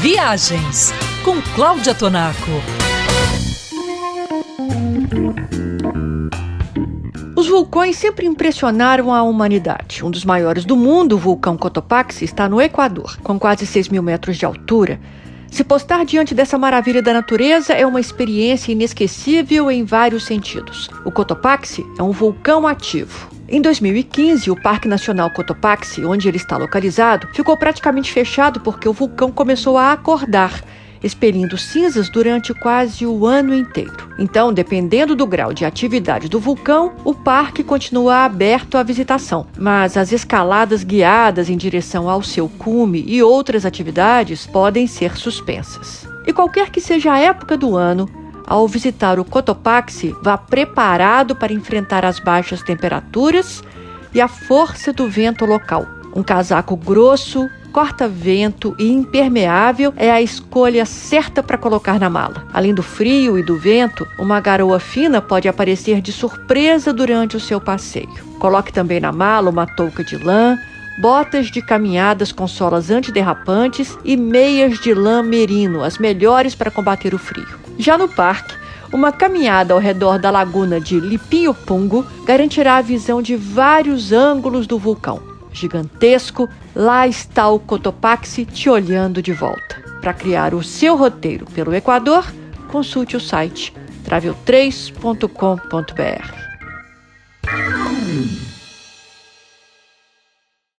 Viagens com Cláudia Tonaco. Os vulcões sempre impressionaram a humanidade. Um dos maiores do mundo, o vulcão Cotopaxi, está no Equador, com quase 6 mil metros de altura. Se postar diante dessa maravilha da natureza é uma experiência inesquecível em vários sentidos. O Cotopaxi é um vulcão ativo. Em 2015, o Parque Nacional Cotopaxi, onde ele está localizado, ficou praticamente fechado porque o vulcão começou a acordar expelindo cinzas durante quase o ano inteiro. Então, dependendo do grau de atividade do vulcão, o parque continua aberto à visitação, mas as escaladas guiadas em direção ao seu cume e outras atividades podem ser suspensas. E qualquer que seja a época do ano, ao visitar o Cotopaxi, vá preparado para enfrentar as baixas temperaturas e a força do vento local. Um casaco grosso, corta-vento e impermeável é a escolha certa para colocar na mala. Além do frio e do vento, uma garoa fina pode aparecer de surpresa durante o seu passeio. Coloque também na mala uma touca de lã, botas de caminhadas com solas antiderrapantes e meias de lã merino, as melhores para combater o frio. Já no parque, uma caminhada ao redor da laguna de Lipinho-Pungo garantirá a visão de vários ângulos do vulcão gigantesco, lá está o Cotopaxi te olhando de volta. Para criar o seu roteiro pelo Equador, consulte o site travel3.com.br.